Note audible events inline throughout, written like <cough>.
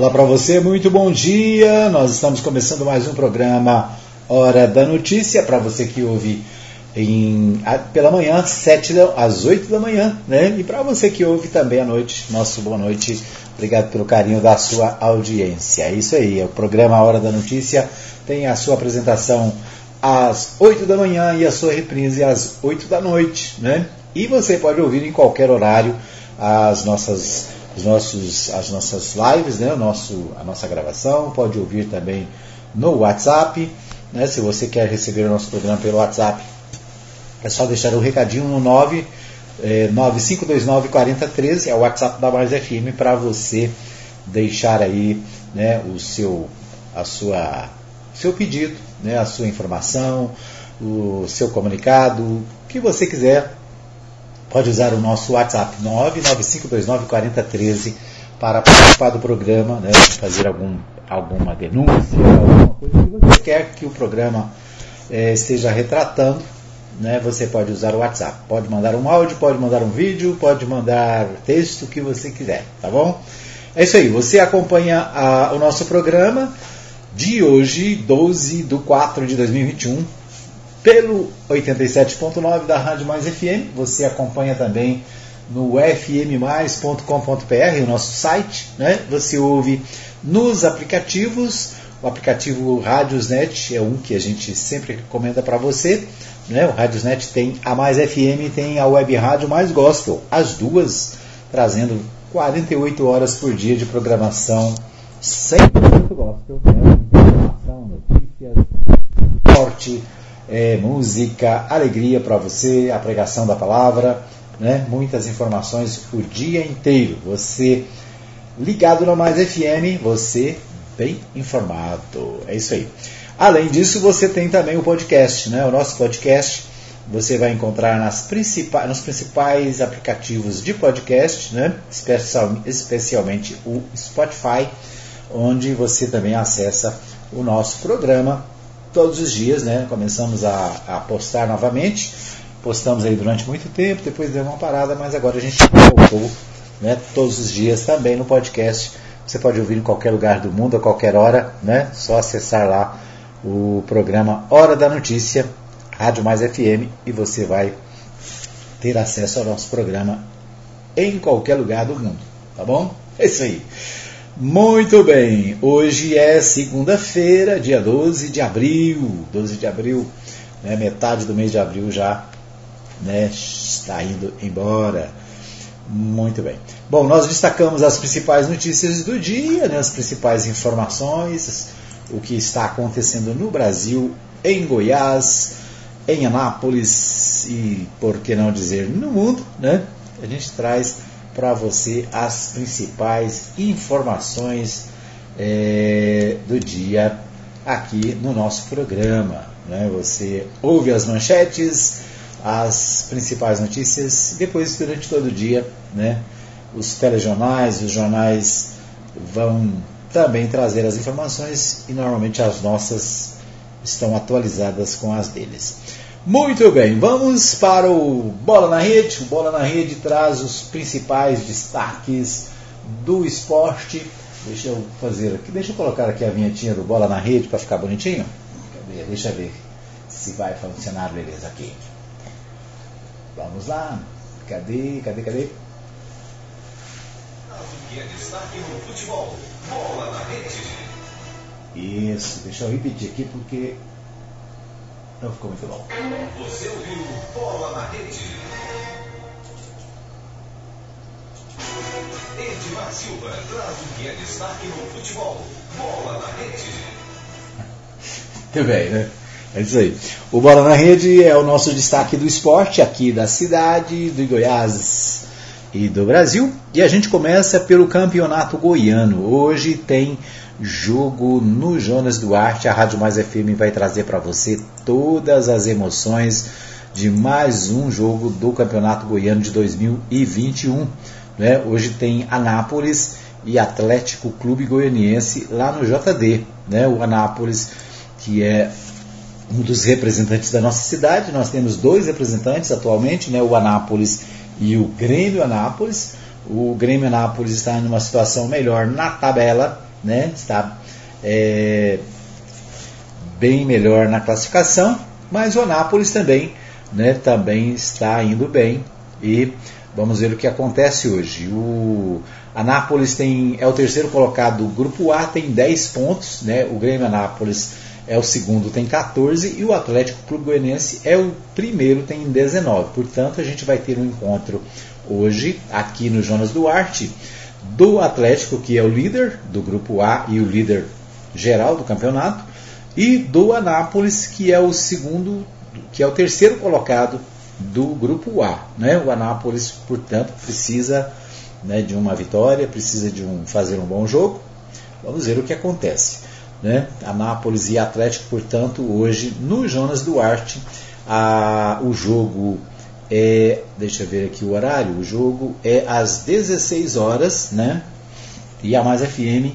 Olá para você, muito bom dia. Nós estamos começando mais um programa Hora da Notícia para você que ouve em, pela manhã, sete às 8 da manhã, né? E para você que ouve também à noite, nosso boa noite. Obrigado pelo carinho da sua audiência. É isso aí, é o programa Hora da Notícia tem a sua apresentação às 8 da manhã e a sua reprise às 8 da noite, né? E você pode ouvir em qualquer horário as nossas, os nossos, as nossas lives, né? o nosso, a nossa gravação, pode ouvir também no WhatsApp. Né? Se você quer receber o nosso programa pelo WhatsApp, é só deixar o recadinho no 9, é, 9529 4013, é o WhatsApp da Mais FM para você deixar aí né, o seu, a sua, seu pedido, né, a sua informação, o seu comunicado, o que você quiser pode usar o nosso WhatsApp 995294013 para participar do programa, né, fazer algum, alguma denúncia, alguma coisa que você quer que o programa é, esteja retratando. Né, você pode usar o WhatsApp. Pode mandar um áudio, pode mandar um vídeo, pode mandar texto, o que você quiser, tá bom? É isso aí, você acompanha a, o nosso programa de hoje, 12 de 4 de 2021, pelo 87.9 da Rádio Mais FM. Você acompanha também no fmmais.com.br, o nosso site. Né? Você ouve nos aplicativos. O aplicativo Radiosnet é um que a gente sempre recomenda para você. Né? O Radiosnet tem a Mais FM tem a Web Rádio Mais Gospel. As duas trazendo 48 horas por dia de programação 100% gospel. Né? Informação, notícias, esporte é, música, alegria para você, a pregação da palavra, né? muitas informações o dia inteiro. Você ligado no Mais FM, você bem informado. É isso aí. Além disso, você tem também o podcast, né? O nosso podcast você vai encontrar nas principais, nos principais aplicativos de podcast, né? Especial, especialmente o Spotify, onde você também acessa o nosso programa todos os dias, né? Começamos a, a postar novamente. Postamos aí durante muito tempo, depois deu uma parada, mas agora a gente voltou né, todos os dias também no podcast. Você pode ouvir em qualquer lugar do mundo, a qualquer hora, né? Só acessar lá o programa Hora da Notícia, Rádio Mais FM, e você vai ter acesso ao nosso programa em qualquer lugar do mundo, tá bom? É isso aí. Muito bem, hoje é segunda-feira, dia 12 de abril, 12 de abril, né, metade do mês de abril já né, está indo embora. Muito bem. Bom, nós destacamos as principais notícias do dia, né, as principais informações, o que está acontecendo no Brasil, em Goiás, em Anápolis e, por que não dizer, no mundo. Né? A gente traz para você as principais informações é, do dia aqui no nosso programa. Né? Você ouve as manchetes, as principais notícias, depois durante todo o dia, né? os telejornais, os jornais vão também trazer as informações e normalmente as nossas estão atualizadas com as deles. Muito bem, vamos para o Bola na Rede. O Bola na Rede traz os principais destaques do esporte. Deixa eu fazer aqui, deixa eu colocar aqui a vinhetinha do Bola na Rede para ficar bonitinho. Deixa eu ver se vai funcionar beleza aqui. Vamos lá. Cadê? Cadê? Cadê? Isso, deixa eu repetir aqui porque não ficou muito bom. Você ouviu Bola na Rede. Edmar Silva traz o que é destaque no futebol. Bola na Rede. <laughs> Muito bem, né? É isso aí. O Bola na Rede é o nosso destaque do esporte aqui da cidade, do Goiás e do Brasil. E a gente começa pelo Campeonato Goiano. Hoje tem jogo no Jonas Duarte. A Rádio Mais FM vai trazer para você todas as emoções de mais um jogo do Campeonato Goiano de 2021. Né? Hoje tem Anápolis e Atlético Clube Goianiense lá no JD. Né? O Anápolis, que é um dos representantes da nossa cidade. Nós temos dois representantes atualmente, né? o Anápolis e o Grêmio Anápolis. O Grêmio Anápolis está em uma situação melhor na tabela, né? Está é, bem melhor na classificação, mas o Anápolis também, né, também está indo bem e vamos ver o que acontece hoje. O Anápolis tem, é o terceiro colocado do grupo A, tem 10 pontos, né? O Grêmio Anápolis é o segundo, tem 14, e o Atlético Clube Goianiense é o primeiro, tem 19. Portanto, a gente vai ter um encontro hoje aqui no Jonas Duarte do Atlético, que é o líder do grupo A e o líder geral do campeonato, e do Anápolis, que é o segundo, que é o terceiro colocado do grupo A. Né? O Anápolis, portanto, precisa né, de uma vitória, precisa de um, fazer um bom jogo. Vamos ver o que acontece né? Anápolis e Atlético, portanto, hoje no Jonas Duarte, a, o jogo é, deixa eu ver aqui o horário, o jogo é às 16 horas, né? E a Mais FM,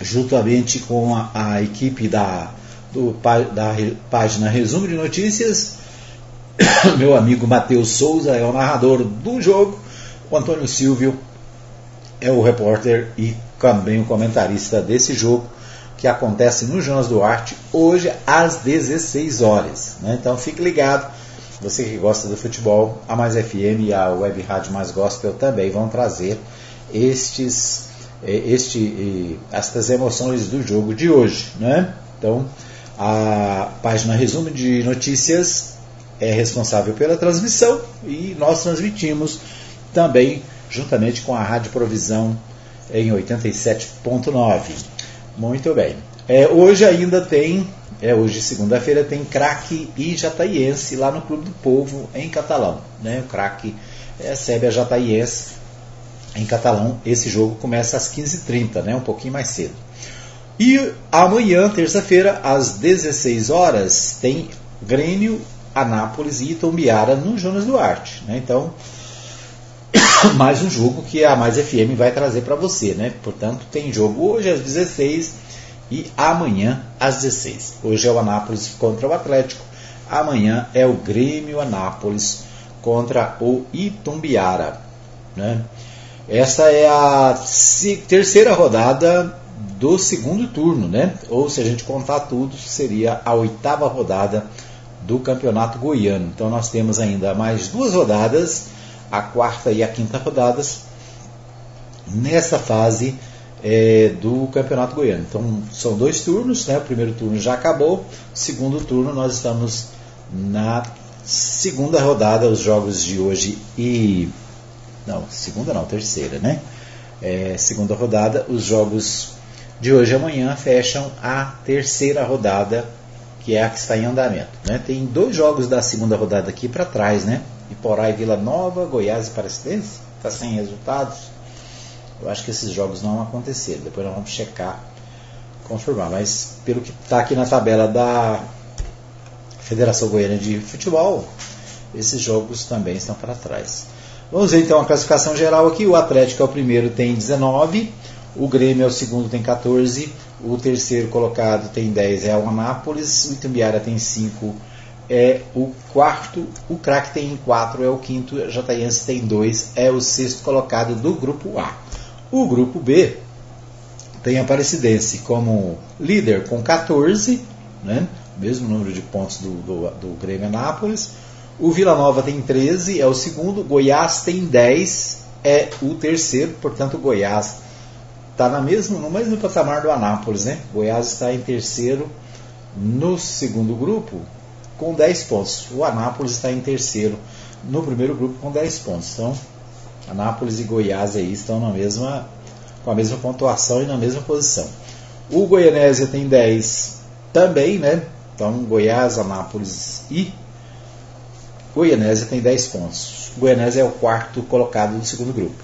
juntamente com a, a equipe da, do, da página Resumo de Notícias, <coughs> meu amigo Matheus Souza é o narrador do jogo, o Antônio Silvio é o repórter e também o comentarista desse jogo que acontece no Jonas Duarte hoje às 16 horas. Né? Então fique ligado, você que gosta do futebol, a Mais FM e a Web Rádio Mais Gospel também vão trazer estes, eh, este, estas emoções do jogo de hoje. Né? Então a página Resumo de Notícias é responsável pela transmissão e nós transmitimos também juntamente com a Rádio Provisão em 87.9. Muito bem. É, hoje ainda tem, é, hoje segunda-feira tem craque e jataiense lá no Clube do Povo em catalão. Né? O craque recebe a jataiense em catalão. Esse jogo começa às 15h30, né? um pouquinho mais cedo. E amanhã, terça-feira, às 16 horas, tem Grêmio, Anápolis e Itombiara no Jonas Duarte. Né? Então, <coughs> mais um jogo que a Mais FM vai trazer para você, né? Portanto, tem jogo hoje às 16 e amanhã às 16. Hoje é o Anápolis contra o Atlético, amanhã é o Grêmio Anápolis contra o Itumbiara, né? Essa é a terceira rodada do segundo turno, né? Ou se a gente contar tudo, seria a oitava rodada do Campeonato Goiano. Então nós temos ainda mais duas rodadas a quarta e a quinta rodadas nessa fase é, do Campeonato Goiano. Então são dois turnos, né? o primeiro turno já acabou, segundo turno nós estamos na segunda rodada, os jogos de hoje e. Não, segunda não, terceira, né? É, segunda rodada, os jogos de hoje e amanhã fecham a terceira rodada, que é a que está em andamento. Né? Tem dois jogos da segunda rodada aqui para trás, né? Iporá e Vila Nova, Goiás e Parecidense, está sem resultados. Eu acho que esses jogos não aconteceram. Depois nós vamos checar, confirmar. Mas pelo que está aqui na tabela da Federação Goiana de Futebol, esses jogos também estão para trás. Vamos ver então a classificação geral aqui. O Atlético é o primeiro, tem 19. O Grêmio é o segundo, tem 14. O terceiro colocado tem 10, é o Anápolis. O Itumbiara tem 5 é o quarto, o craque tem quatro, é o quinto, o Jataiense tem dois, é o sexto colocado do grupo A. O grupo B tem a Aparecidense como líder com 14, né? mesmo número de pontos do, do, do Grêmio Anápolis. O Vila Nova tem 13, é o segundo. Goiás tem 10, é o terceiro. Portanto, Goiás está no mesmo, no mesmo patamar do Anápolis. Né? Goiás está em terceiro no segundo grupo com 10 pontos. O Anápolis está em terceiro no primeiro grupo com 10 pontos. Então, Anápolis e Goiás aí estão na mesma, com a mesma pontuação e na mesma posição. O Goianésia tem 10 também, né? Então, Goiás, Anápolis e Goianésia tem 10 pontos. O Goianésia é o quarto colocado do segundo grupo.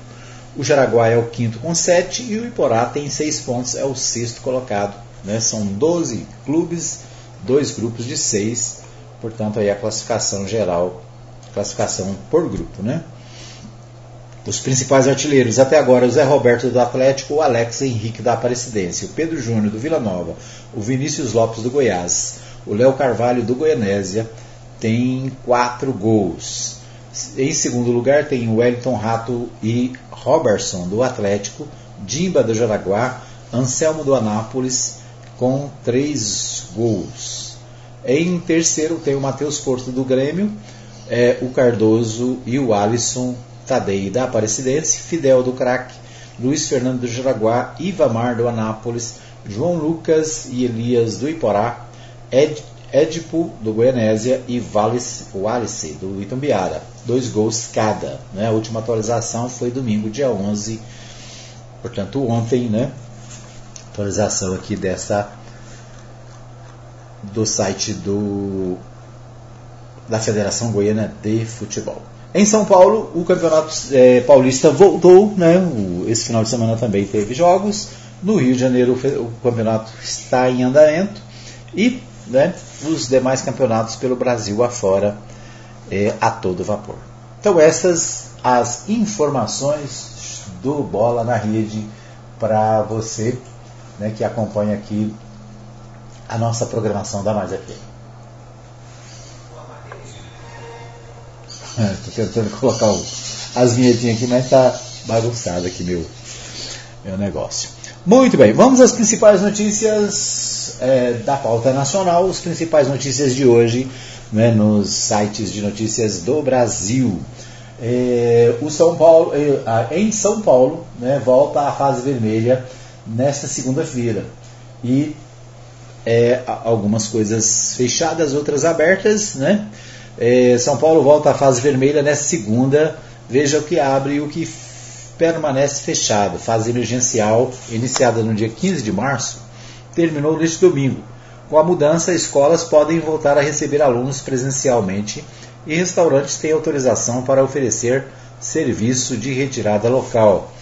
O Jaraguá é o quinto com 7 e o Iporá tem 6 pontos, é o sexto colocado. Né? São 12 clubes, dois grupos de 6 portanto, aí a classificação geral, classificação por grupo, né? Os principais artilheiros até agora, o Zé Roberto do Atlético, o Alex Henrique da Aparecidense, o Pedro Júnior do Vila Nova, o Vinícius Lopes do Goiás, o Léo Carvalho do Goianésia, tem quatro gols. Em segundo lugar tem Wellington Rato e Robertson do Atlético, Dimba do Jaraguá, Anselmo do Anápolis com três gols. Em terceiro tem o Matheus Porto do Grêmio, é, o Cardoso e o Alisson Tadei da Aparecidense, Fidel do Crack, Luiz Fernando do Jaraguá, Ivamar do Anápolis, João Lucas e Elias do Iporá, Ed, Edipo do Goianésia e Wallace do Itumbiara. Dois gols cada. Né? A última atualização foi domingo, dia 11, portanto ontem, né? Atualização aqui dessa do site do da Federação Goiana de Futebol. Em São Paulo, o Campeonato é, Paulista voltou, né? O, esse final de semana também teve jogos. No Rio de Janeiro, o campeonato está em andamento e né, os demais campeonatos pelo Brasil afora é, a todo vapor. Então, essas as informações do Bola na Rede para você né, que acompanha aqui a nossa programação da Mais FM. Estou é, tentando colocar o, as vinhetinhas aqui, mas está bagunçado aqui meu, meu negócio. Muito bem, vamos às principais notícias é, da pauta nacional, as principais notícias de hoje né, nos sites de notícias do Brasil. É, o São Paulo, é, em São Paulo, né, volta à fase vermelha nesta segunda-feira. E é, algumas coisas fechadas, outras abertas, né? É, São Paulo volta à fase vermelha nesta segunda. Veja o que abre e o que permanece fechado. Fase emergencial, iniciada no dia 15 de março, terminou neste domingo. Com a mudança, escolas podem voltar a receber alunos presencialmente e restaurantes têm autorização para oferecer serviço de retirada local.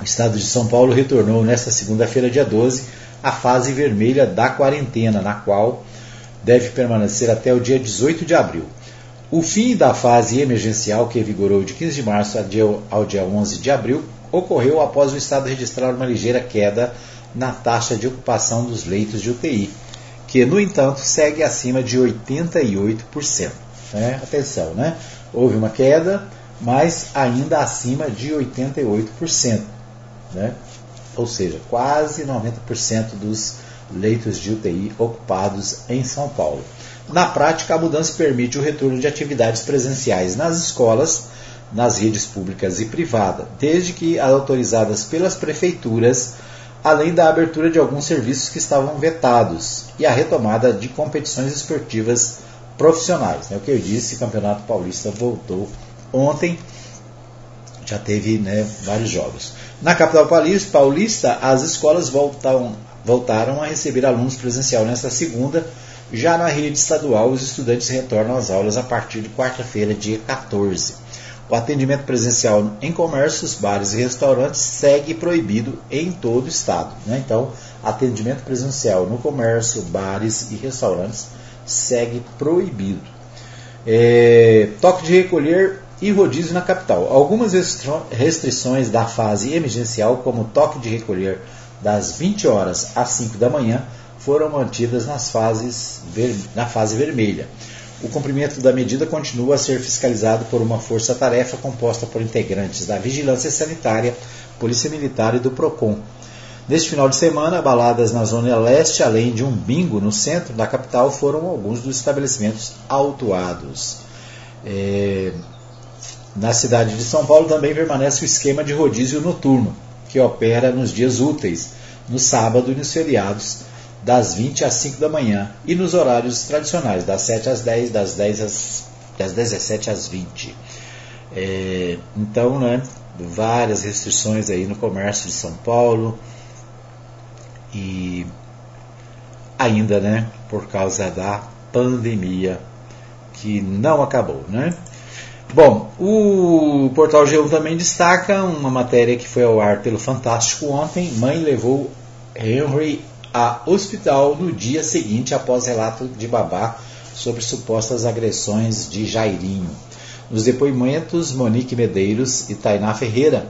O estado de São Paulo retornou nesta segunda-feira, dia 12, à fase vermelha da quarentena, na qual deve permanecer até o dia 18 de abril. O fim da fase emergencial, que vigorou de 15 de março ao dia 11 de abril, ocorreu após o Estado registrar uma ligeira queda na taxa de ocupação dos leitos de UTI, que, no entanto, segue acima de 88%. Né? Atenção, né? houve uma queda, mas ainda acima de 88%. Né? Ou seja, quase 90% dos leitos de UTI ocupados em São Paulo. Na prática, a mudança permite o retorno de atividades presenciais nas escolas, nas redes públicas e privadas, desde que autorizadas pelas prefeituras, além da abertura de alguns serviços que estavam vetados e a retomada de competições esportivas profissionais. É o que eu disse, o Campeonato Paulista voltou ontem, já teve né, vários jogos. Na capital paulista, as escolas voltam, voltaram a receber alunos presencial nesta segunda já na rede estadual, os estudantes retornam às aulas a partir de quarta-feira, dia 14. O atendimento presencial em comércios, bares e restaurantes segue proibido em todo o estado. Né? Então, atendimento presencial no comércio, bares e restaurantes segue proibido. É, toque de recolher e rodízio na capital. Algumas restrições da fase emergencial, como toque de recolher das 20 horas às 5 da manhã, foram mantidas nas fases na fase vermelha. O cumprimento da medida continua a ser fiscalizado por uma força-tarefa composta por integrantes da Vigilância Sanitária, Polícia Militar e do PROCON. Neste final de semana, baladas na Zona Leste, além de um bingo no centro da capital, foram alguns dos estabelecimentos autuados. É... Na cidade de São Paulo também permanece o esquema de rodízio noturno, que opera nos dias úteis, no sábado e nos feriados, das 20 às 5 da manhã e nos horários tradicionais, das 7 às 10, das 10 às das 17 às 20. É, então, né, várias restrições aí no comércio de São Paulo e ainda, né, por causa da pandemia que não acabou, né? Bom, o Portal G1 também destaca uma matéria que foi ao ar pelo Fantástico ontem. Mãe levou Henry a hospital no dia seguinte após relato de babá sobre supostas agressões de Jairinho. Nos depoimentos, Monique Medeiros e Tainá Ferreira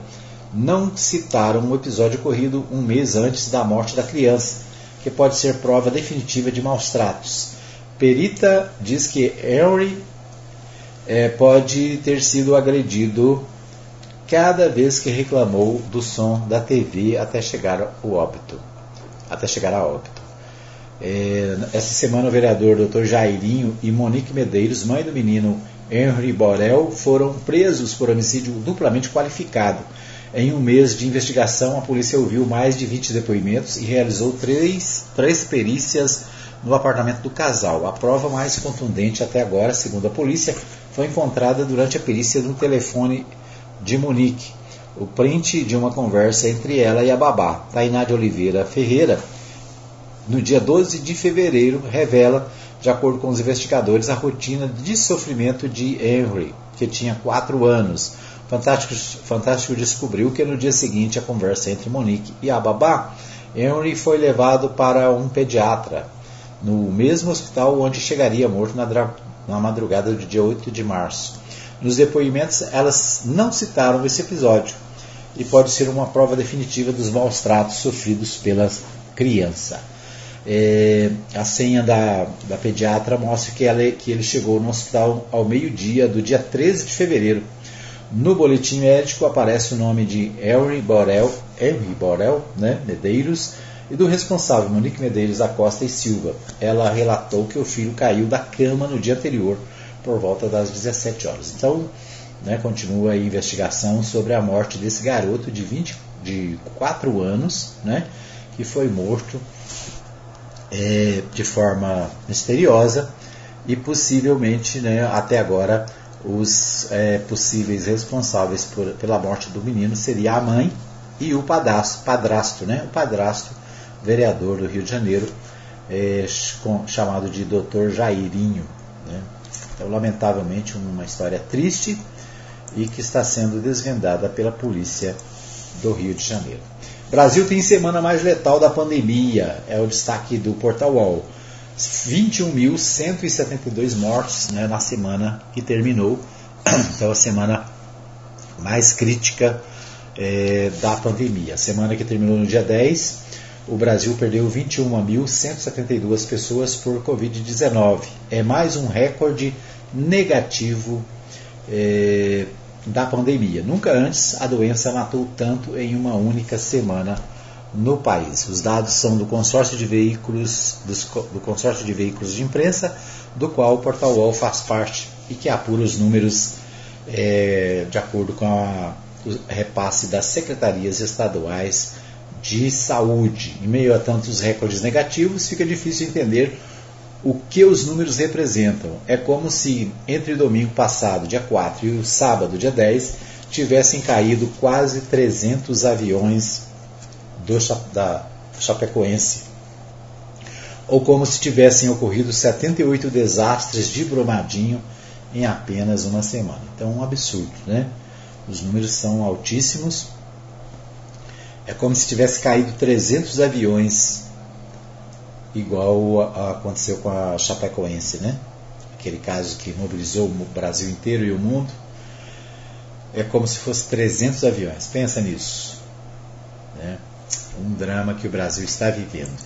não citaram um episódio ocorrido um mês antes da morte da criança, que pode ser prova definitiva de maus tratos. Perita diz que Henry é, pode ter sido agredido cada vez que reclamou do som da TV até chegar ao óbito. Até chegar a óbito. É, essa semana o vereador Dr. Jairinho e Monique Medeiros, mãe do menino Henry Borel, foram presos por homicídio duplamente qualificado. Em um mês de investigação, a polícia ouviu mais de 20 depoimentos e realizou três, três perícias no apartamento do casal. A prova mais contundente até agora, segundo a polícia, foi encontrada durante a perícia no telefone de Monique. O print de uma conversa entre ela e a babá, Tainá de Oliveira Ferreira, no dia 12 de fevereiro, revela, de acordo com os investigadores, a rotina de sofrimento de Henry, que tinha 4 anos. Fantástico, Fantástico descobriu que no dia seguinte a conversa entre Monique e a babá, Henry foi levado para um pediatra, no mesmo hospital onde chegaria morto na, na madrugada do dia 8 de março. Nos depoimentos, elas não citaram esse episódio e pode ser uma prova definitiva dos maus tratos sofridos pela criança. É, a senha da, da pediatra mostra que, ela, que ele chegou no hospital ao meio-dia do dia 13 de fevereiro. No boletim médico aparece o nome de Henry Borel, Henry Borel né, Medeiros, e do responsável, Monique Medeiros Acosta e Silva. Ela relatou que o filho caiu da cama no dia anterior, por volta das 17 horas. Então, né, continua a investigação sobre a morte desse garoto de 24 anos, né, que foi morto é, de forma misteriosa e possivelmente, né, até agora, os é, possíveis responsáveis por, pela morte do menino seria a mãe e o padrasto, padrasto, né, o padrasto vereador do Rio de Janeiro, é, com, chamado de Dr. Jairinho. Né? Então, lamentavelmente, uma história triste e que está sendo desvendada pela polícia do Rio de Janeiro. Brasil tem semana mais letal da pandemia, é o destaque do Portal UOL. 21.172 mortos né, na semana que terminou, <clears throat> então a semana mais crítica é, da pandemia. A semana que terminou no dia 10, o Brasil perdeu 21.172 pessoas por Covid-19. É mais um recorde negativo é, da pandemia. Nunca antes a doença matou tanto em uma única semana no país. Os dados são do consórcio de veículos do consórcio de veículos de imprensa, do qual o Portal UOL faz parte e que apura os números é, de acordo com a, o repasse das secretarias estaduais de saúde. Em meio a tantos recordes negativos, fica difícil entender o que os números representam. É como se entre domingo passado, dia 4, e o sábado, dia 10, tivessem caído quase 300 aviões do, da Chapecoense. Ou como se tivessem ocorrido 78 desastres de Brumadinho em apenas uma semana. Então, um absurdo, né? Os números são altíssimos é como se tivesse caído 300 aviões, igual aconteceu com a Chapecoense, né? Aquele caso que mobilizou o Brasil inteiro e o mundo. É como se fosse 300 aviões. Pensa nisso. Né? Um drama que o Brasil está vivendo.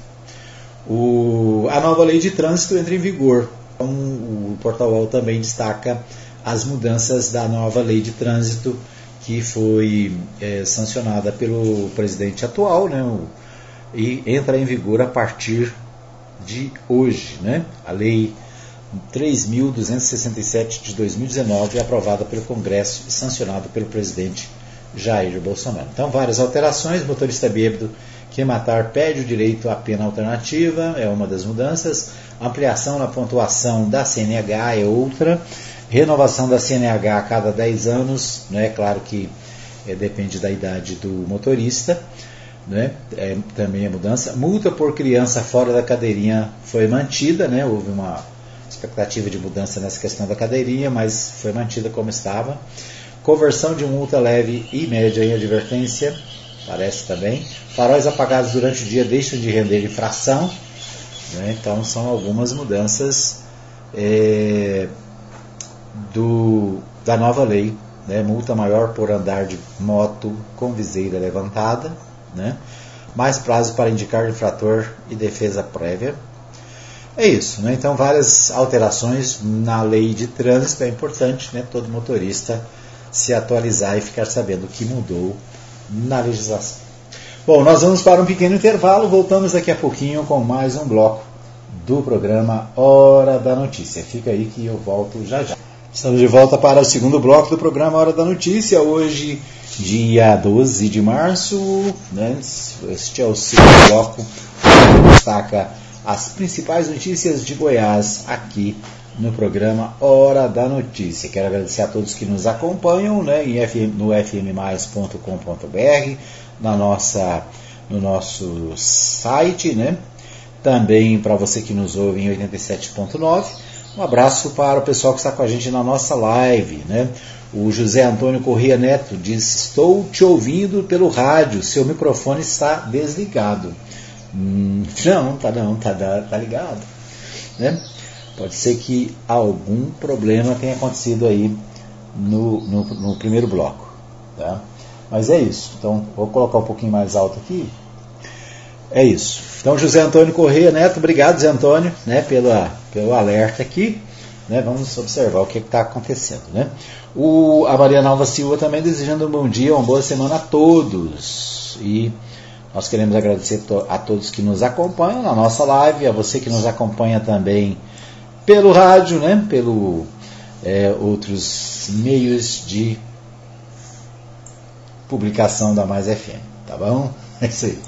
O, a nova lei de trânsito entra em vigor. Então, o Portal UOL também destaca as mudanças da nova lei de trânsito que foi é, sancionada pelo presidente atual, né, o, e entra em vigor a partir de hoje. Né? A lei 3.267 de 2019 é aprovada pelo Congresso e sancionada pelo presidente Jair Bolsonaro. Então, várias alterações. Motorista bêbado que matar perde o direito à pena alternativa, é uma das mudanças. Ampliação na pontuação da CNH é outra renovação da CNH a cada 10 anos, né? claro que é, depende da idade do motorista, né? É, também a mudança. Multa por criança fora da cadeirinha foi mantida, né? houve uma expectativa de mudança nessa questão da cadeirinha, mas foi mantida como estava. Conversão de multa leve e média em advertência, parece também. Faróis apagados durante o dia deixam de render infração. Né? Então são algumas mudanças é, do, da nova lei, né? multa maior por andar de moto com viseira levantada, né? mais prazo para indicar infrator e defesa prévia. É isso, né? então várias alterações na lei de trânsito é importante, né? todo motorista se atualizar e ficar sabendo o que mudou na legislação. Bom, nós vamos para um pequeno intervalo, voltamos daqui a pouquinho com mais um bloco do programa Hora da Notícia. Fica aí que eu volto já já. Estamos de volta para o segundo bloco do programa Hora da Notícia, hoje, dia 12 de março. Né? Este é o segundo bloco que destaca as principais notícias de Goiás aqui no programa Hora da Notícia. Quero agradecer a todos que nos acompanham né, no fmmais.com.br, na nossa, no nosso site, né? também para você que nos ouve em 87.9. Um abraço para o pessoal que está com a gente na nossa live. Né? O José Antônio Corrêa Neto diz: Estou te ouvindo pelo rádio, seu microfone está desligado. Hum, não, tá não, tá, tá ligado. Né? Pode ser que algum problema tenha acontecido aí no, no, no primeiro bloco. Tá? Mas é isso. Então, vou colocar um pouquinho mais alto aqui. É isso. Então, José Antônio Correia Neto, obrigado, José Antônio, né, pelo alerta aqui. Né, vamos observar o que está acontecendo. Né? O, a Maria Nalva Silva também desejando um bom dia, uma boa semana a todos. E nós queremos agradecer a todos que nos acompanham na nossa live, a você que nos acompanha também pelo rádio, né? pelo é, outros meios de publicação da Mais FM. Tá bom? É isso aí.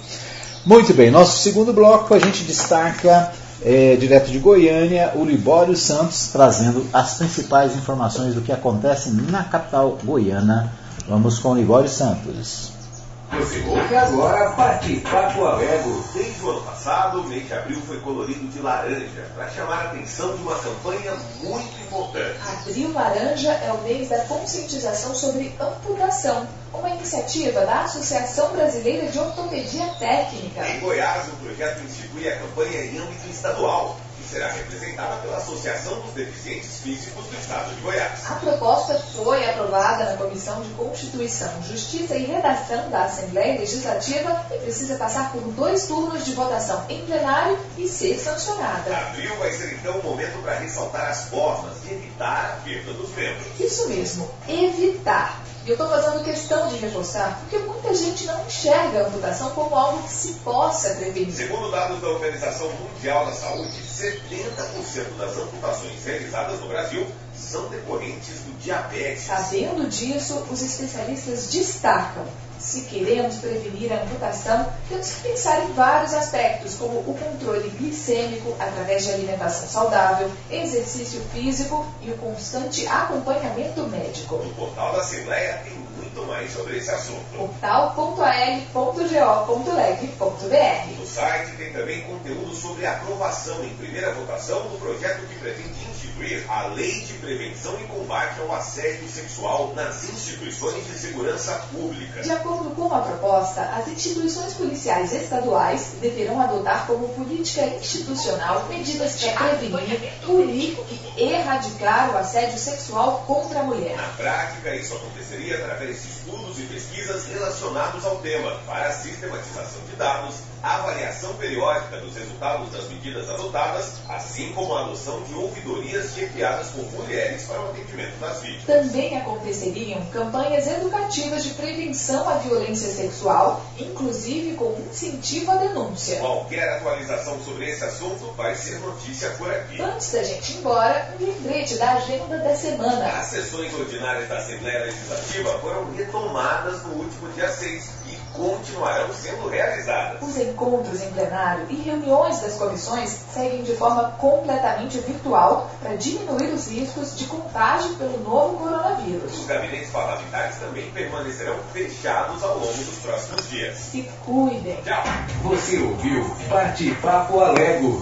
Muito bem, nosso segundo bloco a gente destaca é, direto de Goiânia o Libório Santos trazendo as principais informações do que acontece na capital goiana. Vamos com o Libório Santos. Você ouve agora participar com o Alego. Desde o ano passado, o mês de abril foi colorido de laranja, para chamar a atenção de uma campanha muito importante. Abril Laranja é o mês da conscientização sobre amputação, uma iniciativa da Associação Brasileira de Ortopedia Técnica. Em Goiás, o projeto institui a campanha em âmbito estadual será representada pela Associação dos Deficientes Físicos do Estado de Goiás. A proposta foi aprovada na Comissão de Constituição, Justiça e Redação da Assembleia Legislativa e precisa passar por dois turnos de votação em plenário e ser sancionada. Abril vai ser então o momento para ressaltar as formas de evitar a perda dos membros. Isso mesmo, evitar. E eu estou fazendo questão de reforçar, porque muita gente não enxerga a amputação como algo que se possa prevenir. Segundo dados da Organização Mundial da Saúde, 70% das amputações realizadas no Brasil são decorrentes do diabetes. Sabendo disso, os especialistas destacam se queremos prevenir a amputação, temos que pensar em vários aspectos, como o controle glicêmico através de alimentação saudável, exercício físico e o constante acompanhamento médico. No portal da Assembleia tem muito mais sobre esse assunto. portal.al.go.leg.br No site tem também conteúdo sobre a aprovação em primeira votação do projeto que pretende instituir a Lei de Prevenção e Combate ao Assédio Sexual nas instituições de segurança pública. De acordo com a proposta, as instituições policiais estaduais deverão adotar como política institucional medidas para prevenir, punir e erradicar o assédio sexual contra a mulher. Na prática, isso aconteceria através de estudos e pesquisas relacionados ao tema, para a sistematização de dados, avaliação periódica dos resultados das medidas adotadas, assim como a adoção de ouvidorias chefiadas por mulheres para o atendimento das vítimas. Também aconteceriam campanhas educativas de prevenção à violência sexual, inclusive com incentivo à denúncia. Qualquer atualização sobre esse assunto vai ser notícia por aqui. Antes da gente ir embora, um lembrete da agenda da semana. As sessões ordinárias da Assembleia Legislativa foram retomadas no último dia 6 e continuarão sendo realizadas. Os encontros em plenário e reuniões das comissões seguem de forma completamente virtual para diminuir os riscos de contágio pelo novo coronavírus. Os gabinetes parlamentares também permanecerão fechados ao longo dos próximos dias. Se cuidem. Tchau. Você ouviu Bate-Papo Alego.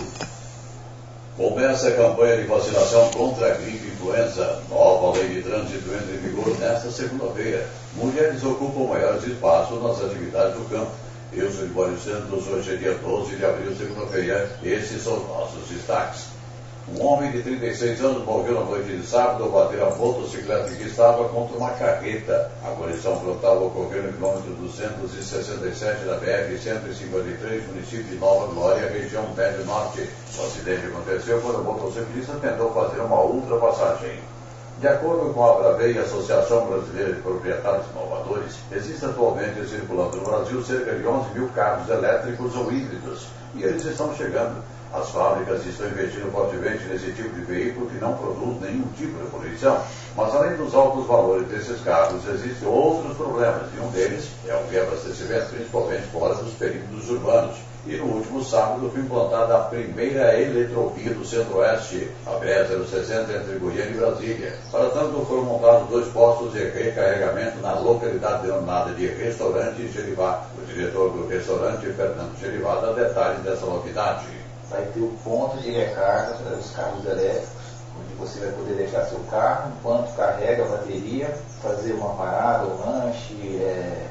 Começa a campanha de vacinação contra a gripe e influenza. Nova lei de trânsito entra em vigor nesta segunda-feira. Mulheres ocupam maiores espaços nas atividades do campo. Eu sou Libório Santos, hoje é dia 12 de abril, segunda-feira. Esses são os nossos destaques. Um homem de 36 anos morreu na noite de sábado ao bater a motocicleta que estava contra uma carreta. A colisão frontal ocorreu no quilômetro 267 da BR-153, município de Nova Glória, região Médio Norte. O acidente aconteceu quando o motociclista tentou fazer uma ultrapassagem. De acordo com a Bravei, Associação Brasileira de Proprietários Inovadores, existe atualmente circulando no Brasil cerca de 11 mil carros elétricos ou híbridos, e eles estão chegando. As fábricas estão investindo fortemente nesse tipo de veículo que não produz nenhum tipo de poluição. Mas além dos altos valores desses carros, existem outros problemas, e um deles é o reabastecimento, principalmente fora dos perímetros urbanos. E no último sábado foi implantada a primeira eletrovia do Centro-Oeste, a BR-060 entre Goiânia e Brasília. Para tanto, foram montados dois postos de recarregamento na localidade denominada de Restaurante Gerivá. O diretor do restaurante, Fernando Gerivá, dá detalhes dessa novidade. Vai ter o ponto de recarga para os carros elétricos, onde você vai poder deixar seu carro enquanto carrega a bateria, fazer uma parada, um lanche, é,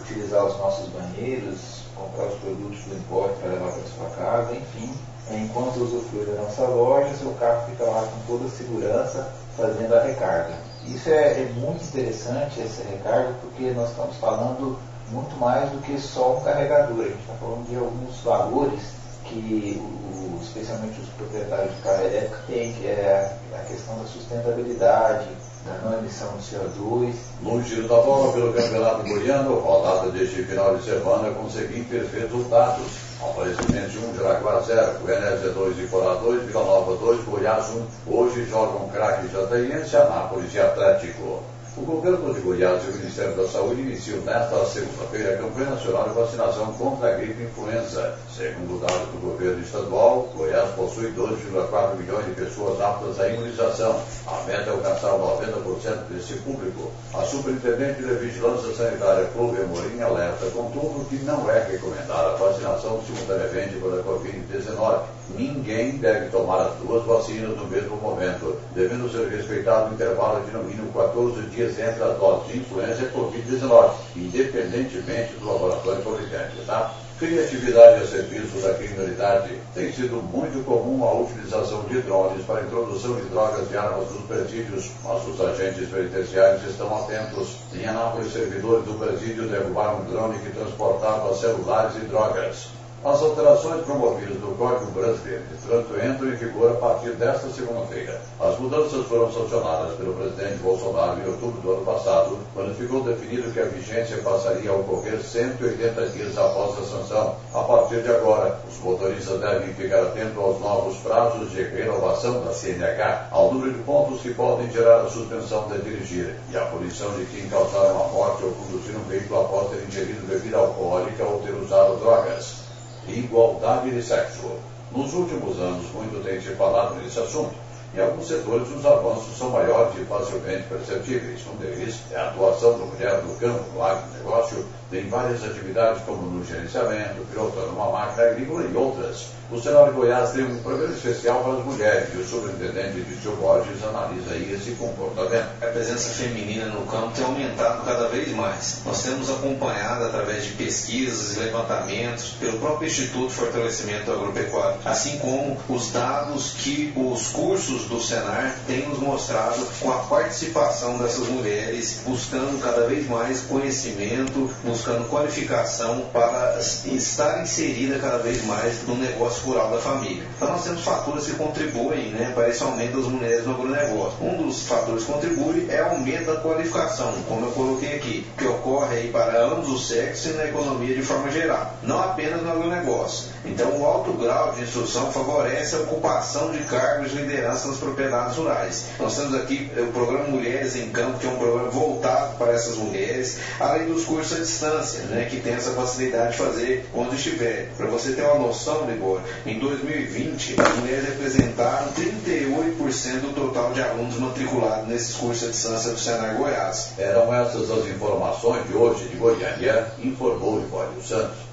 utilizar os nossos banheiros, comprar os produtos do importe para levar para sua casa, enfim. Enquanto usufrui da nossa loja, seu carro fica lá com toda a segurança fazendo a recarga. Isso é, é muito interessante, essa recarga, porque nós estamos falando muito mais do que só um carregador. A gente está falando de alguns valores que, o, especialmente os proprietários de carro elétrico, têm, que é a questão da sustentabilidade, da não emissão de CO2. No giro da bola pelo Campeonato Goiano, rodada deste final de semana com os seguintes resultados. Aparecimento de 1, Jaraguá 0, Goianésia 2, Iporá 2, Vila Nova 2, Goiás 1. Hoje jogam craque Jataiense, Anápolis e Atlético. O governo de Goiás e o Ministério da Saúde iniciam nesta segunda-feira a campanha nacional de vacinação contra a gripe influenza. Segundo dados do governo estadual, Goiás possui 2,4 milhões de pessoas aptas à imunização. A meta é alcançar 90% desse público. A superintendente de Vigilância Sanitária, Clove Amorim, alerta, contudo, que não é recomendada a vacinação simultaneamente contra a Covid-19. Ninguém deve tomar as duas vacinas no mesmo momento, devendo ser respeitado o intervalo de no mínimo 14 dias entre as doses de influenza e Covid-19, independentemente do laboratório fabricante. Tá? Criatividade a serviço da criminalidade. Tem sido muito comum a utilização de drones para a introdução de drogas e armas nos presídios, mas os agentes penitenciários estão atentos. Em Anápolis, servidores do presídio derrubaram um drone que transportava celulares e drogas. As alterações promovidas no Código Brasileiro de Trânsito entram em vigor a partir desta segunda-feira. As mudanças foram sancionadas pelo presidente Bolsonaro em outubro do ano passado, quando ficou definido que a vigência passaria a ocorrer 180 dias após a sanção. A partir de agora, os motoristas devem ficar atentos aos novos prazos de renovação da CNH, ao número de pontos que podem gerar a suspensão de dirigir e a punição de quem causar uma morte ou conduzir um veículo após ter ingerido bebida alcoólica ou ter usado drogas igualdade de sexo. Nos últimos anos, muito tem se falado nesse assunto. Em alguns setores, os avanços são maiores e facilmente perceptíveis. Um deles é a atuação da mulher no campo, no agronegócio, tem várias atividades como no gerenciamento, pilotando uma máquina agrícola e outras. O Senado de Goiás tem um programa especial para as mulheres e o superintendente Tio Borges analisa aí esse comportamento. A presença feminina no campo tem aumentado cada vez mais. Nós temos acompanhado através de pesquisas e levantamentos pelo próprio Instituto de Fortalecimento Agropecuário, assim como os dados que os cursos do Senar têm nos mostrado com a participação dessas mulheres, buscando cada vez mais conhecimento, buscando qualificação para estar inserida cada vez mais no negócio rural da família. Então nós temos fatores que contribuem né, para esse aumento das mulheres no agronegócio. Um dos fatores que contribui é o aumento da qualificação, como eu coloquei aqui, que ocorre aí para ambos os sexos e na economia de forma geral, não apenas no agronegócio. Então o alto grau de instrução favorece a ocupação de cargos de liderança nas propriedades rurais. Nós temos aqui o programa Mulheres em Campo, que é um programa voltado para essas mulheres, além dos cursos à distância distância, né, que tem essa facilidade de fazer quando estiver. Para você ter uma noção, Libor, em 2020 as mulheres representaram 38% do total de alunos matriculados nesses cursos à distância do Senar Goiás. Eram essas as informações de hoje de Goiânia, informou Libório Santos.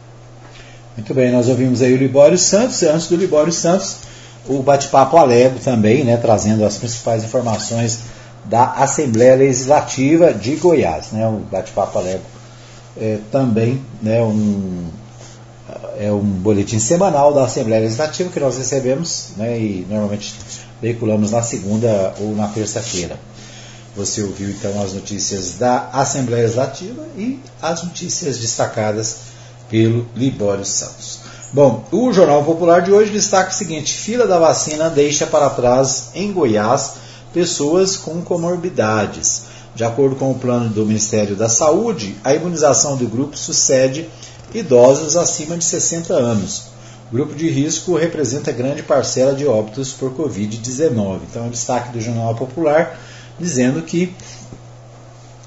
Muito bem, nós ouvimos aí o Libório Santos, e antes do Libório Santos, o bate-papo Alego também, né, trazendo as principais informações da Assembleia Legislativa de Goiás, né, o bate-papo Alego é, também né, um, é um boletim semanal da Assembleia Legislativa que nós recebemos né, e normalmente veiculamos na segunda ou na terça-feira. Você ouviu então as notícias da Assembleia Legislativa e as notícias destacadas pelo Libório Santos. Bom, o Jornal Popular de hoje destaca o seguinte: fila da vacina deixa para trás em Goiás pessoas com comorbidades. De acordo com o plano do Ministério da Saúde, a imunização do grupo sucede idosos acima de 60 anos. O grupo de risco representa grande parcela de óbitos por Covid-19. Então, é o destaque do Jornal Popular dizendo que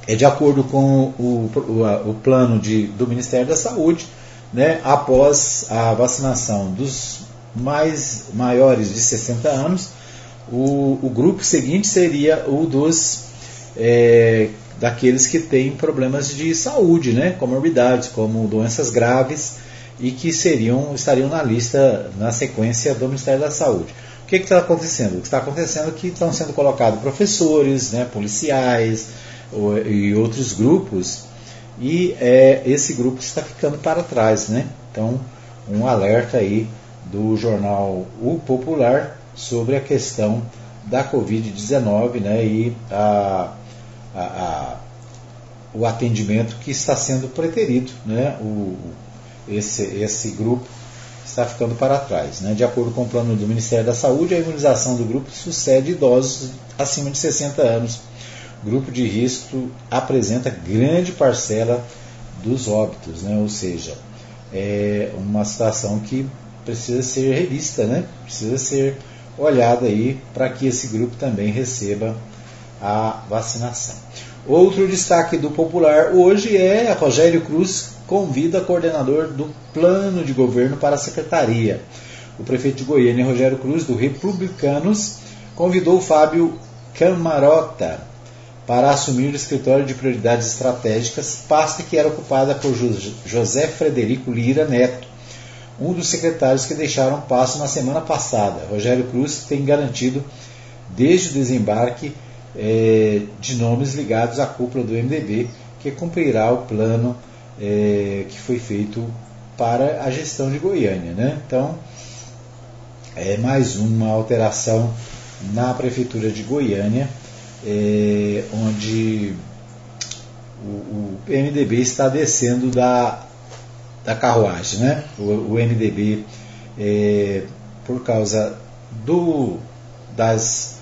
é de acordo com o, o, o plano de, do Ministério da Saúde, né, após a vacinação dos mais maiores de 60 anos, o, o grupo seguinte seria o dos é, daqueles que têm problemas de saúde, né, comorbidades, como doenças graves e que seriam estariam na lista na sequência do Ministério da Saúde. O que está acontecendo? O que está acontecendo é que estão sendo colocados professores, né, policiais ou, e outros grupos e é, esse grupo está ficando para trás, né? Então, um alerta aí do jornal O Popular sobre a questão da Covid-19 né, e a, a, a, o atendimento que está sendo preterido. Né, o, esse, esse grupo está ficando para trás. Né. De acordo com o plano do Ministério da Saúde, a imunização do grupo sucede idosos acima de 60 anos. O grupo de risco apresenta grande parcela dos óbitos, né, ou seja, é uma situação que precisa ser revista, né? precisa ser olhada aí para que esse grupo também receba a vacinação. Outro destaque do Popular hoje é Rogério Cruz convida coordenador do plano de governo para a secretaria. O prefeito de Goiânia, Rogério Cruz, do Republicanos, convidou Fábio Camarota para assumir o escritório de prioridades estratégicas, pasta que era ocupada por José Frederico Lira Neto, um dos secretários que deixaram passo na semana passada. Rogério Cruz tem garantido, desde o desembarque, é, de nomes ligados à cúpula do MDB, que cumprirá o plano é, que foi feito para a gestão de Goiânia. Né? Então, é mais uma alteração na Prefeitura de Goiânia, é, onde o, o MDB está descendo da da carruagem. Né? O, o MDB, é, por causa do, das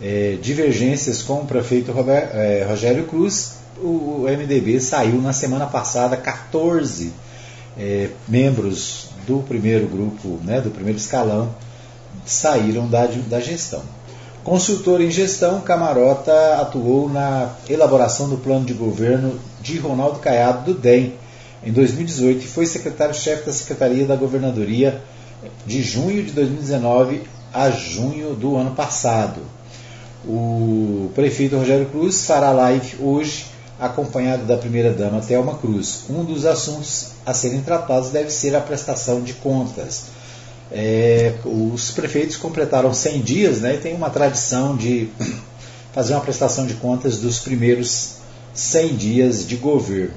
é, divergências com o prefeito Robert, é, Rogério Cruz, o, MDB saiu na semana passada 14 é, membros do primeiro grupo, né, do primeiro escalão, saíram da, da gestão. Consultor em gestão, Camarota atuou na elaboração do plano de governo de Ronaldo Caiado do DEM, em 2018 e foi secretário-chefe da Secretaria da Governadoria de junho de 2019 a junho do ano passado. O prefeito Rogério Cruz fará live hoje, acompanhado da primeira-dama Thelma Cruz. Um dos assuntos a serem tratados deve ser a prestação de contas. É, os prefeitos completaram 100 dias né, e tem uma tradição de <coughs> fazer uma prestação de contas dos primeiros 100 dias de governo.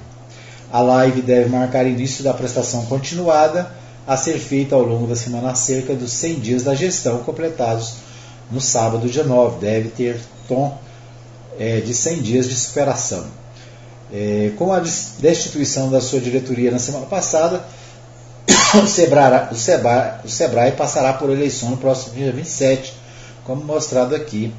A live deve marcar início da prestação continuada a ser feita ao longo da semana cerca dos 100 dias da gestão, completados no sábado, dia 9. Deve ter tom é, de 100 dias de superação. É, com a destituição da sua diretoria na semana passada, <coughs> o Sebrae, o, Sebrae, o Sebrae passará por eleição no próximo dia 27, como mostrado aqui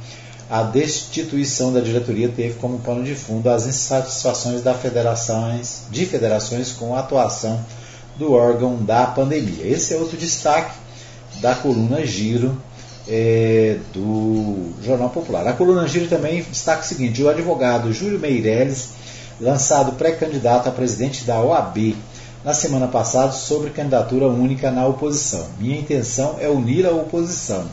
a destituição da diretoria teve como pano de fundo as insatisfações da federações, de federações com a atuação do órgão da pandemia. Esse é outro destaque da coluna Giro é, do Jornal Popular. A coluna Giro também destaca o seguinte: o advogado Júlio Meirelles, lançado pré-candidato a presidente da OAB na semana passada sobre candidatura única na oposição. Minha intenção é unir a oposição.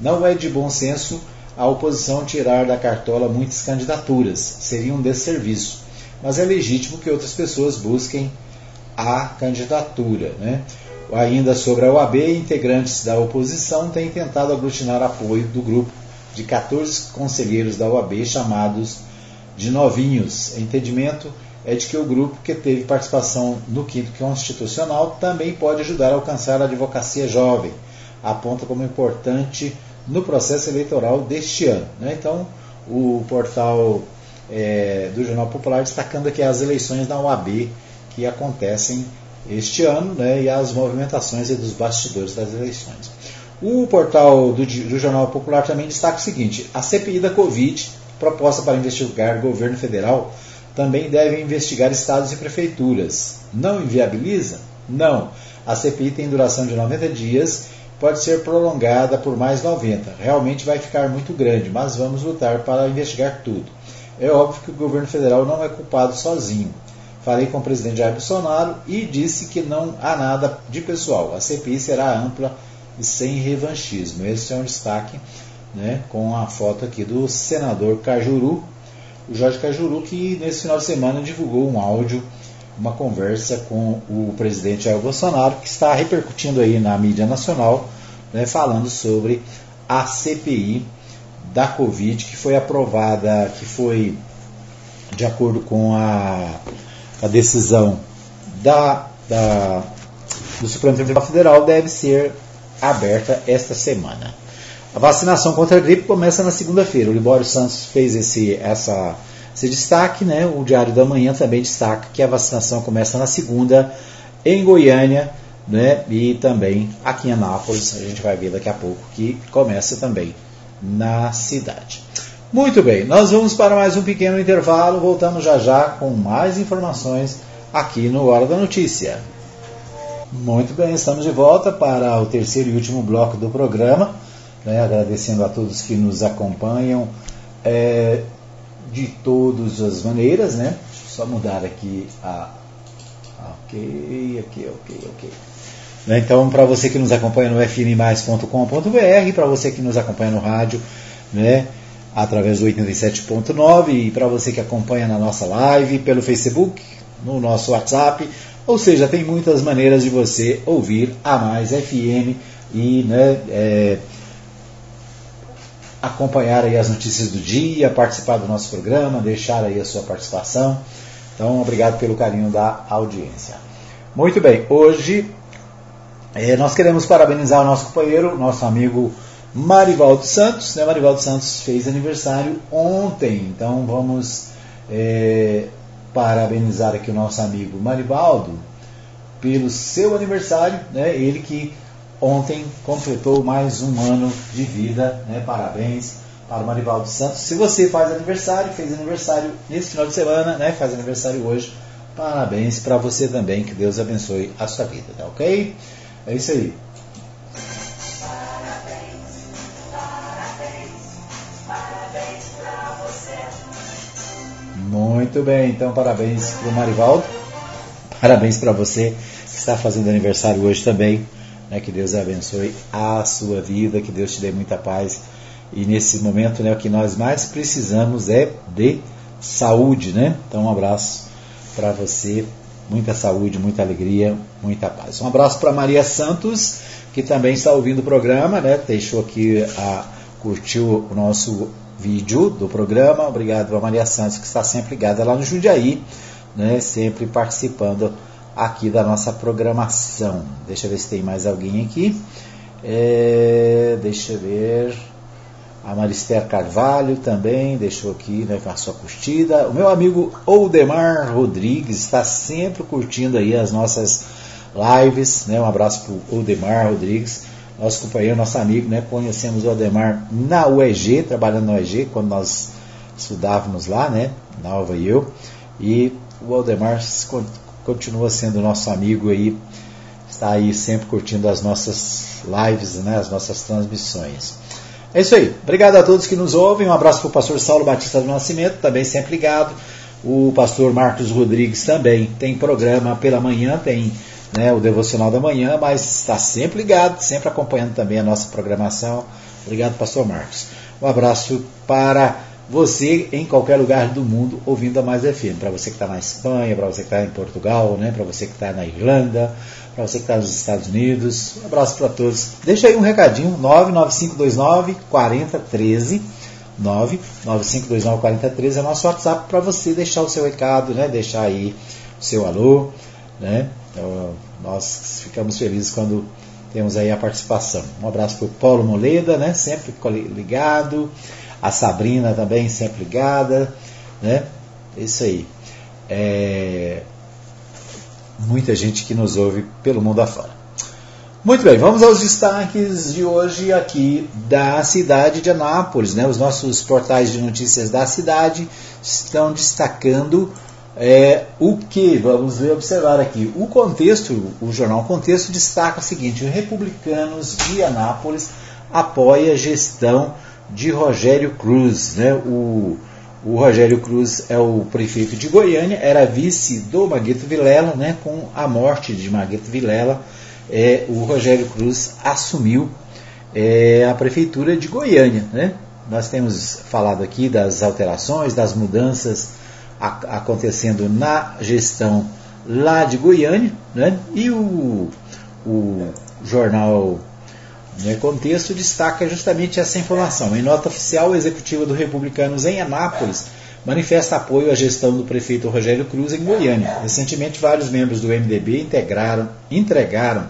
Não é de bom senso a oposição tirar da cartola muitas candidaturas. Seria um desserviço. Mas é legítimo que outras pessoas busquem a candidatura. Né? Ainda sobre a OAB, integrantes da oposição têm tentado aglutinar apoio do grupo de 14 conselheiros da OAB chamados de novinhos. Entendimento é de que o grupo que teve participação no quinto constitucional também pode ajudar a alcançar a advocacia jovem. Aponta como importante no processo eleitoral deste ano. Né? Então, o portal é, do Jornal Popular destacando aqui as eleições da UAB que acontecem este ano né, e as movimentações dos bastidores das eleições. O portal do, do Jornal Popular também destaca o seguinte: a CPI da Covid, proposta para investigar governo federal, também deve investigar estados e prefeituras. Não inviabiliza? Não. A CPI tem duração de 90 dias, pode ser prolongada por mais 90. Realmente vai ficar muito grande, mas vamos lutar para investigar tudo. É óbvio que o governo federal não é culpado sozinho. Falei com o presidente Jair Bolsonaro e disse que não há nada de pessoal. A CPI será ampla e sem revanchismo. Esse é um destaque né, com a foto aqui do senador Cajuru, o Jorge Cajuru, que nesse final de semana divulgou um áudio, uma conversa com o presidente Jair Bolsonaro, que está repercutindo aí na mídia nacional, né, falando sobre a CPI da Covid, que foi aprovada, que foi de acordo com a, a decisão da, da, do Supremo Tribunal Federal, deve ser aberta esta semana. A vacinação contra a gripe começa na segunda-feira. O Libório Santos fez esse, essa, esse destaque, né? O Diário da Manhã também destaca que a vacinação começa na segunda em Goiânia, né? E também aqui em Anápolis. A gente vai ver daqui a pouco que começa também na cidade. Muito bem, nós vamos para mais um pequeno intervalo. Voltamos já já com mais informações aqui no Hora da Notícia. Muito bem, estamos de volta para o terceiro e último bloco do programa, né, agradecendo a todos que nos acompanham é, de todas as maneiras, né? Deixa eu só mudar aqui a. Ok, ok, ok, ok. Né, então, para você que nos acompanha no fmmais.com.br, para você que nos acompanha no rádio, né, através do 87.9, e para você que acompanha na nossa live, pelo Facebook, no nosso WhatsApp, ou seja, tem muitas maneiras de você ouvir a Mais FM e né, é, acompanhar aí as notícias do dia, participar do nosso programa, deixar aí a sua participação. Então, obrigado pelo carinho da audiência. Muito bem, hoje é, nós queremos parabenizar o nosso companheiro, nosso amigo Marivaldo Santos. Né? Marivaldo Santos fez aniversário ontem, então vamos é, parabenizar aqui o nosso amigo Marivaldo pelo seu aniversário, né? Ele que ontem completou mais um ano de vida, né? Parabéns para o Marivaldo Santos. Se você faz aniversário, fez aniversário nesse final de semana, né? Faz aniversário hoje, parabéns para você também, que Deus abençoe a sua vida, tá ok? É isso aí. Muito bem, então parabéns para o Marivaldo. Parabéns para você que está fazendo aniversário hoje também. Né, que Deus abençoe a sua vida, que Deus te dê muita paz. E nesse momento, né, o que nós mais precisamos é de saúde, né? Então, um abraço para você, muita saúde, muita alegria, muita paz. Um abraço para Maria Santos, que também está ouvindo o programa, né? Deixou aqui a curtiu o nosso vídeo do programa. Obrigado a Maria Santos, que está sempre ligada lá no Jundiaí, né, sempre participando aqui da nossa programação. Deixa eu ver se tem mais alguém aqui. É, deixa eu ver. A Marister Carvalho também deixou aqui né, com a sua curtida. O meu amigo Oldemar Rodrigues está sempre curtindo aí as nossas lives. Né? Um abraço para o Oldemar Rodrigues nosso companheiro, nosso amigo, né? Conhecemos o Ademar na UEG, trabalhando na UEG, quando nós estudávamos lá, né? Nalva e eu. E o Aldemar continua sendo nosso amigo aí, está aí sempre curtindo as nossas lives, né? As nossas transmissões. É isso aí. Obrigado a todos que nos ouvem. Um abraço para o pastor Saulo Batista do Nascimento, também sempre ligado. O pastor Marcos Rodrigues também tem programa pela manhã, tem né, o Devocional da Manhã, mas está sempre ligado, sempre acompanhando também a nossa programação. Obrigado, Pastor Marcos. Um abraço para você em qualquer lugar do mundo ouvindo a Mais FM. Para você que está na Espanha, para você que está em Portugal, né, para você que está na Irlanda, para você que está nos Estados Unidos. Um abraço para todos. Deixa aí um recadinho: 99529 4013. 99529 4013 é nosso WhatsApp para você deixar o seu recado, né, deixar aí o seu alô. Né? Então, nós ficamos felizes quando temos aí a participação. Um abraço para o Paulo Moleda, né? sempre ligado. A Sabrina também sempre ligada. Né? Isso aí. É... Muita gente que nos ouve pelo mundo afora. Muito bem, vamos aos destaques de hoje aqui da cidade de Anápolis. Né? Os nossos portais de notícias da cidade estão destacando é, o que? Vamos observar aqui. O contexto, o jornal Contexto destaca o seguinte: os republicanos de Anápolis apoia a gestão de Rogério Cruz. Né? O, o Rogério Cruz é o prefeito de Goiânia, era vice do Magueto Vilela, né? com a morte de Magueto Vilela é, o Rogério Cruz assumiu é, a prefeitura de Goiânia. Né? Nós temos falado aqui das alterações, das mudanças acontecendo na gestão lá de Goiânia, né? e o, o jornal né, Contexto destaca justamente essa informação. Em nota oficial, o executivo do Republicanos em Anápolis manifesta apoio à gestão do prefeito Rogério Cruz em Goiânia. Recentemente, vários membros do MDB integraram, entregaram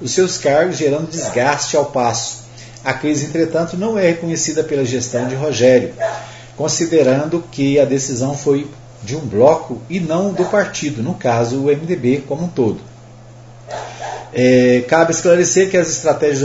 os seus cargos, gerando desgaste ao passo. A crise, entretanto, não é reconhecida pela gestão de Rogério, considerando que a decisão foi de um bloco e não do partido, no caso, o MDB como um todo. É, cabe esclarecer que as estratégias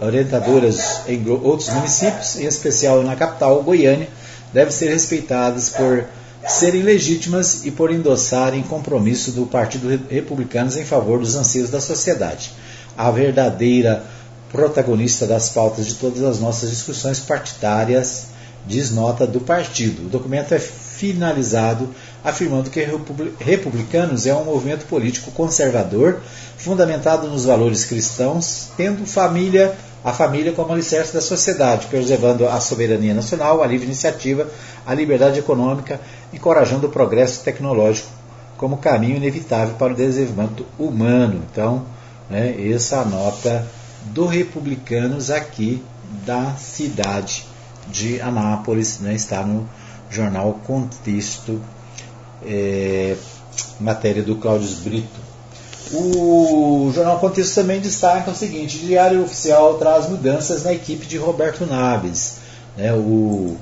orientadoras em outros municípios, em especial na capital, Goiânia, devem ser respeitadas por serem legítimas e por endossarem compromisso do Partido Republicano em favor dos anseios da sociedade. A verdadeira protagonista das pautas de todas as nossas discussões partidárias, diz nota do partido. O documento é finalizado afirmando que Republicanos é um movimento político conservador, fundamentado nos valores cristãos, tendo família a família como alicerce da sociedade, preservando a soberania nacional, a livre iniciativa, a liberdade econômica, encorajando o progresso tecnológico como caminho inevitável para o desenvolvimento humano. Então, né, essa é nota do Republicanos aqui da cidade de Anápolis, né, está no jornal Contexto, é, matéria do Cláudio Brito. O Jornal Contexto também destaca o seguinte: Diário Oficial traz mudanças na equipe de Roberto Naves. Né, o,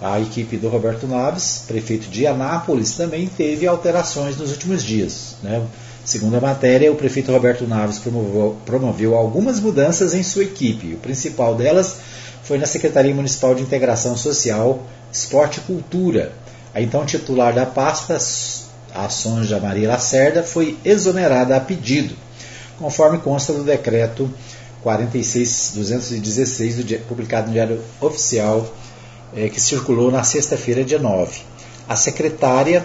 a equipe do Roberto Naves, prefeito de Anápolis, também teve alterações nos últimos dias. Né? Segundo a matéria, o prefeito Roberto Naves promoveu, promoveu algumas mudanças em sua equipe. O principal delas foi na Secretaria Municipal de Integração Social, Esporte e Cultura. A então titular da pasta, a Sonja Maria Lacerda foi exonerada a pedido, conforme consta do decreto 46.216, publicado no Diário Oficial, é, que circulou na sexta-feira, dia 9. A secretária,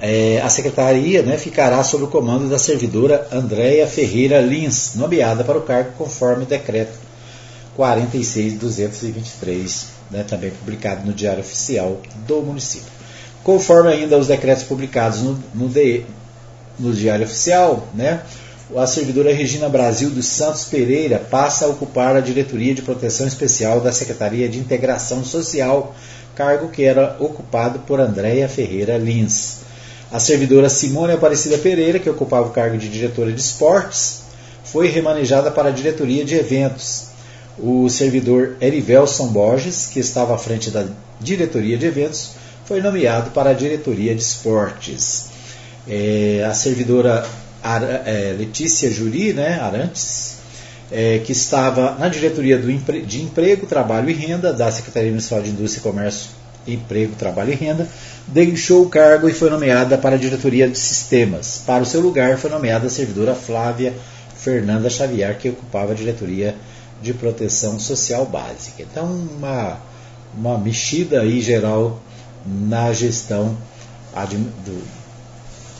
é, a secretaria né, ficará sob o comando da servidora Andréia Ferreira Lins, nomeada para o cargo conforme o decreto 46.223, né, também publicado no Diário Oficial do município. Conforme ainda os decretos publicados no, no, de, no Diário Oficial, né, a servidora Regina Brasil dos Santos Pereira passa a ocupar a diretoria de proteção especial da Secretaria de Integração Social, cargo que era ocupado por Andréia Ferreira Lins. A servidora Simone Aparecida Pereira, que ocupava o cargo de diretora de esportes, foi remanejada para a diretoria de eventos. O servidor Erivelson Borges, que estava à frente da diretoria de eventos, foi nomeado para a diretoria de esportes. É, a servidora é, Letícia Juri né, Arantes, é, que estava na diretoria de Emprego, Trabalho e Renda da Secretaria Municipal de Indústria e Comércio, Emprego, Trabalho e Renda, deixou o cargo e foi nomeada para a diretoria de Sistemas. Para o seu lugar foi nomeada a servidora Flávia Fernanda Xavier, que ocupava a diretoria de Proteção Social Básica. Então, uma, uma mexida aí geral na gestão do,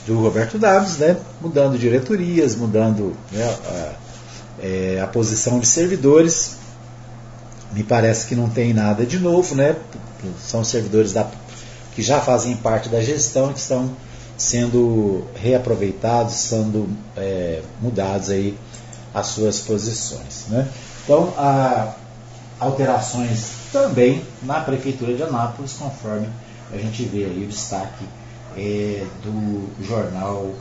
do Roberto Davis, né, mudando diretorias, mudando né, a, é, a, posição de servidores. Me parece que não tem nada de novo, né? São servidores da, que já fazem parte da gestão que estão sendo reaproveitados, sendo é, mudados aí as suas posições. Né? Então, há alterações também na Prefeitura de Anápolis, conforme a gente vê aí o destaque é, do jornal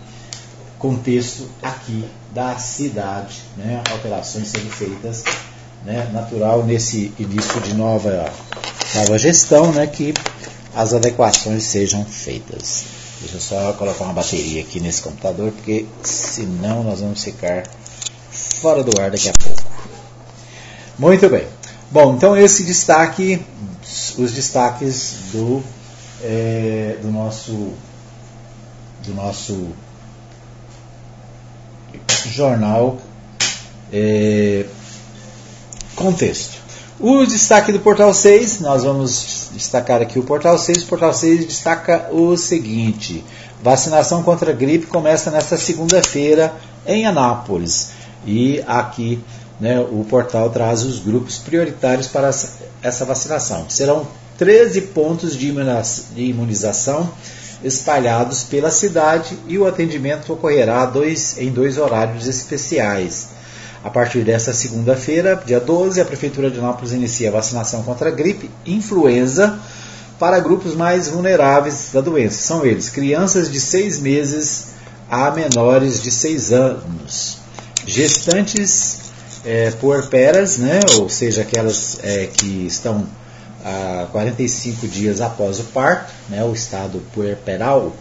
Contexto aqui da cidade, né? alterações sendo feitas, né? natural nesse início de nova, nova gestão, né? que as adequações sejam feitas. Deixa eu só colocar uma bateria aqui nesse computador, porque senão nós vamos ficar fora do ar daqui a pouco. Muito bem. Bom, então esse destaque, os destaques do, é, do nosso do nosso jornal é, Contexto. O destaque do Portal 6, nós vamos destacar aqui o Portal 6. O Portal 6 destaca o seguinte: vacinação contra a gripe começa nesta segunda-feira em Anápolis. E aqui né, o portal traz os grupos prioritários para essa vacinação. Serão 13 pontos de imunização espalhados pela cidade e o atendimento ocorrerá dois, em dois horários especiais. A partir desta segunda-feira, dia 12, a Prefeitura de Nápoles inicia a vacinação contra a gripe, influenza, para grupos mais vulneráveis da doença. São eles crianças de seis meses a menores de seis anos, gestantes é, puerperas, né, ou seja, aquelas é, que estão a 45 dias após o parto, né, o estado puerperal,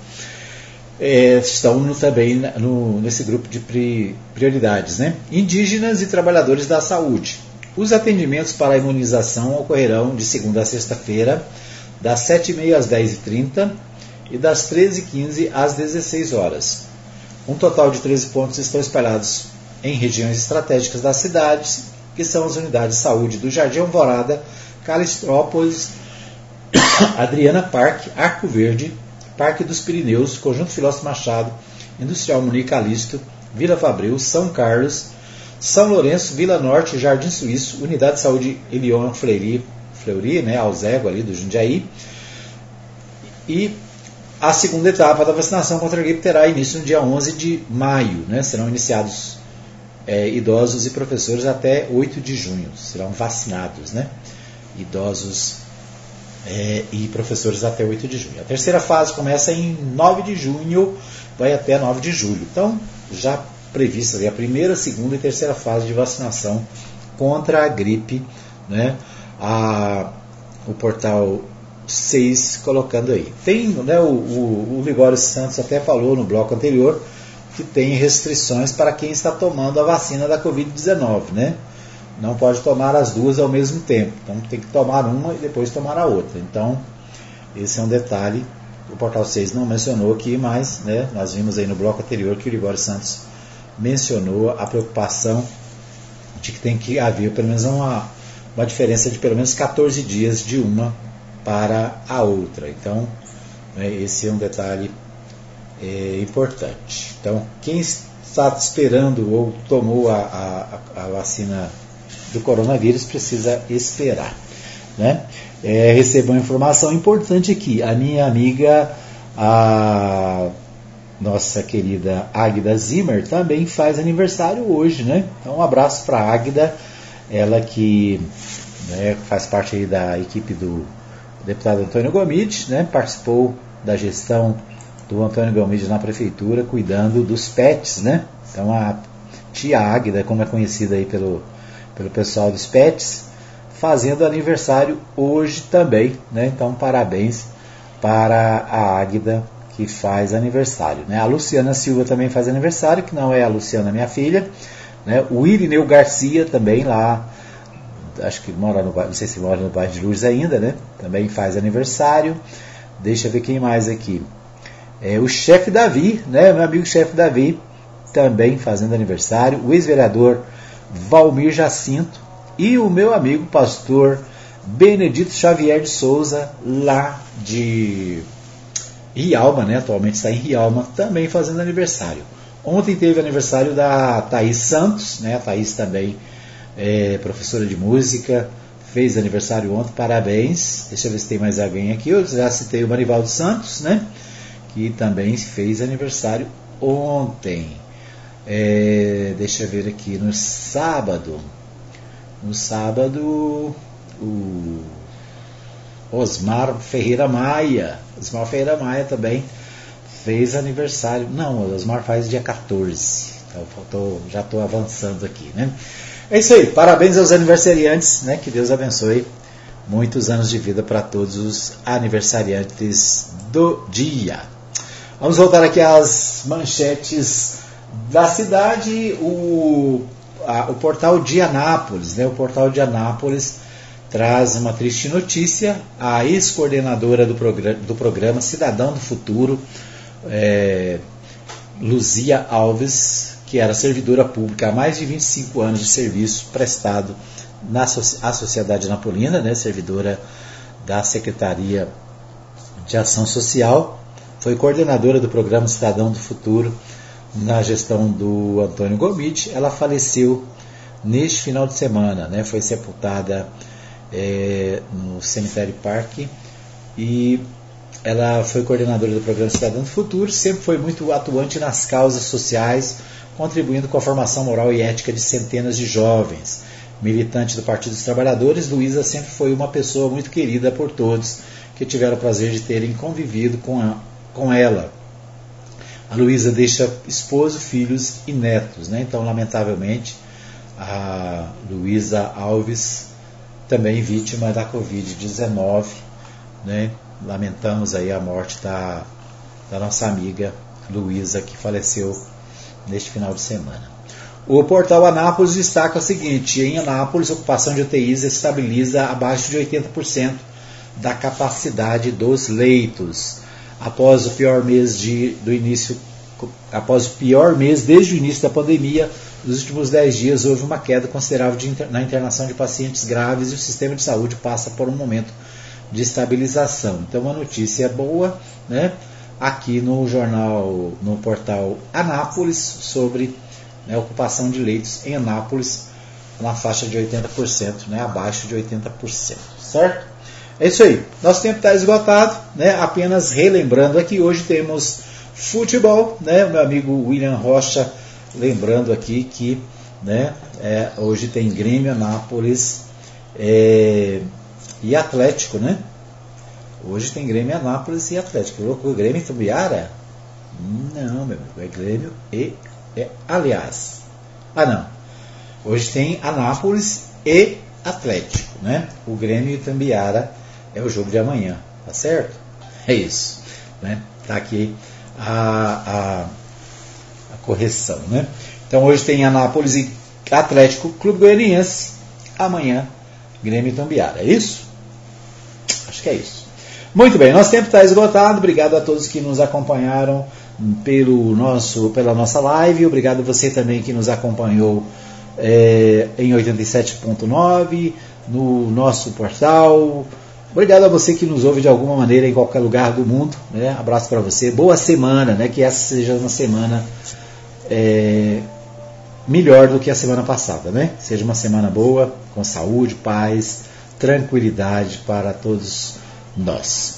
é, estão no, também no, nesse grupo de pri, prioridades. Né? Indígenas e trabalhadores da saúde. Os atendimentos para a imunização ocorrerão de segunda a sexta-feira, das 7h30 às 10h30 e das 13h15 às 16 horas. Um total de 13 pontos estão espalhados em regiões estratégicas das cidades, que são as unidades de saúde do Jardim Alvorada, Calistrópolis, Adriana Parque, Arco Verde, Parque dos Pirineus, Conjunto Filósofo Machado, Industrial Munique Calisto, Vila Fabril, São Carlos, São Lourenço, Vila Norte, Jardim Suíço, Unidade de Saúde Elion Fleury, Fleury né, Alzego ali do Jundiaí. E a segunda etapa da vacinação contra a gripe terá início no dia 11 de maio. Né, serão iniciados é, idosos e professores até 8 de junho. Serão vacinados. Né? idosos é, e professores até 8 de junho. A terceira fase começa em 9 de junho, vai até 9 de julho. Então, já prevista a primeira, segunda e terceira fase de vacinação contra a gripe, né? A, o portal 6 colocando aí. Tem, né, o, o, o Ligório Santos até falou no bloco anterior que tem restrições para quem está tomando a vacina da Covid-19, né? não pode tomar as duas ao mesmo tempo. Então tem que tomar uma e depois tomar a outra. Então, esse é um detalhe. O Portal 6 não mencionou aqui, mas né, nós vimos aí no bloco anterior que o Ligório Santos mencionou a preocupação de que tem que haver pelo menos uma, uma diferença de pelo menos 14 dias de uma para a outra. Então, né, esse é um detalhe é, importante. Então, quem está esperando ou tomou a, a, a vacina do coronavírus precisa esperar. Né? É, recebo uma informação importante aqui. A minha amiga, a nossa querida Águida Zimmer, também faz aniversário hoje. Né? Então, um abraço para a Águida, ela que né, faz parte da equipe do deputado Antônio Gomide, né? participou da gestão do Antônio Gomide na prefeitura, cuidando dos pets. Né? Então, a tia Águida, como é conhecida aí pelo pelo pessoal dos Pets, fazendo aniversário hoje também. Né? Então, parabéns para a Águida que faz aniversário. Né? A Luciana Silva também faz aniversário, que não é a Luciana, minha filha. Né? O Irineu Garcia também lá, acho que mora no não sei se mora no bairro de Luz ainda, né? Também faz aniversário. Deixa eu ver quem mais aqui. É, o chefe Davi, né? Meu amigo chefe Davi, também fazendo aniversário. O ex-vereador Valmir Jacinto e o meu amigo pastor Benedito Xavier de Souza, lá de Rialma, né? atualmente está em Rialma, também fazendo aniversário. Ontem teve aniversário da Thaís Santos, né? a Thaís também é professora de música, fez aniversário ontem, parabéns. Deixa eu ver se tem mais alguém aqui. Eu já citei o Marivaldo Santos, né? Que também fez aniversário ontem. É, deixa eu ver aqui, no sábado, no sábado, o Osmar Ferreira Maia, Osmar Ferreira Maia também fez aniversário. Não, Osmar faz dia 14. Então, já estou avançando aqui, né? É isso aí, parabéns aos aniversariantes, né? Que Deus abençoe muitos anos de vida para todos os aniversariantes do dia. Vamos voltar aqui às manchetes da cidade, o, a, o portal de Anápolis, né? O portal de Anápolis traz uma triste notícia. A ex-coordenadora do, programa, do programa Cidadão do Futuro, é, Luzia Alves, que era servidora pública há mais de 25 anos de serviço prestado na à Sociedade Napolina, né, servidora da Secretaria de Ação Social, foi coordenadora do programa Cidadão do Futuro na gestão do Antônio Gomit. Ela faleceu neste final de semana, né, foi sepultada é, no Cemitério Parque e ela foi coordenadora do programa Cidadão do Futuro, sempre foi muito atuante nas causas sociais, contribuindo com a formação moral e ética de centenas de jovens. Militante do Partido dos Trabalhadores, Luísa sempre foi uma pessoa muito querida por todos que tiveram o prazer de terem convivido com, a, com ela. A Luísa deixa esposo, filhos e netos, né? então, lamentavelmente, a Luísa Alves também vítima da Covid-19. Né? Lamentamos aí a morte da, da nossa amiga Luísa, que faleceu neste final de semana. O portal Anápolis destaca o seguinte: em Anápolis, a ocupação de UTIs estabiliza abaixo de 80% da capacidade dos leitos. Após o pior mês de, do início, após o pior mês desde o início da pandemia, nos últimos 10 dias houve uma queda considerável de, na internação de pacientes graves e o sistema de saúde passa por um momento de estabilização. Então, uma notícia boa, né? Aqui no jornal, no portal Anápolis, sobre né, ocupação de leitos em Anápolis na faixa de 80%, né, abaixo de 80%, certo? É isso aí. Nosso tempo está esgotado, né? Apenas relembrando aqui, hoje temos futebol, né? O meu amigo William Rocha lembrando aqui que né, é, hoje tem Grêmio, Anápolis é, e Atlético, né? Hoje tem Grêmio, Anápolis e Atlético. O Grêmio e Tumbiara? Não, meu amigo, é Grêmio e. É, aliás, ah não. Hoje tem Anápolis e Atlético, né? O Grêmio e Tambiara é o jogo de amanhã, tá certo? É isso, né? Tá aqui a, a correção. Né? Então hoje tem Anápolis e Atlético Clube Goianiense. Amanhã, Grêmio e Tambiara. É isso? Acho que é isso. Muito bem, nosso tempo está esgotado. Obrigado a todos que nos acompanharam pelo nosso, pela nossa live. Obrigado a você também que nos acompanhou é, em 87.9, no nosso portal. Obrigado a você que nos ouve de alguma maneira em qualquer lugar do mundo. Né? Abraço para você. Boa semana, né? que essa seja uma semana é, melhor do que a semana passada, né? Seja uma semana boa, com saúde, paz, tranquilidade para todos nós.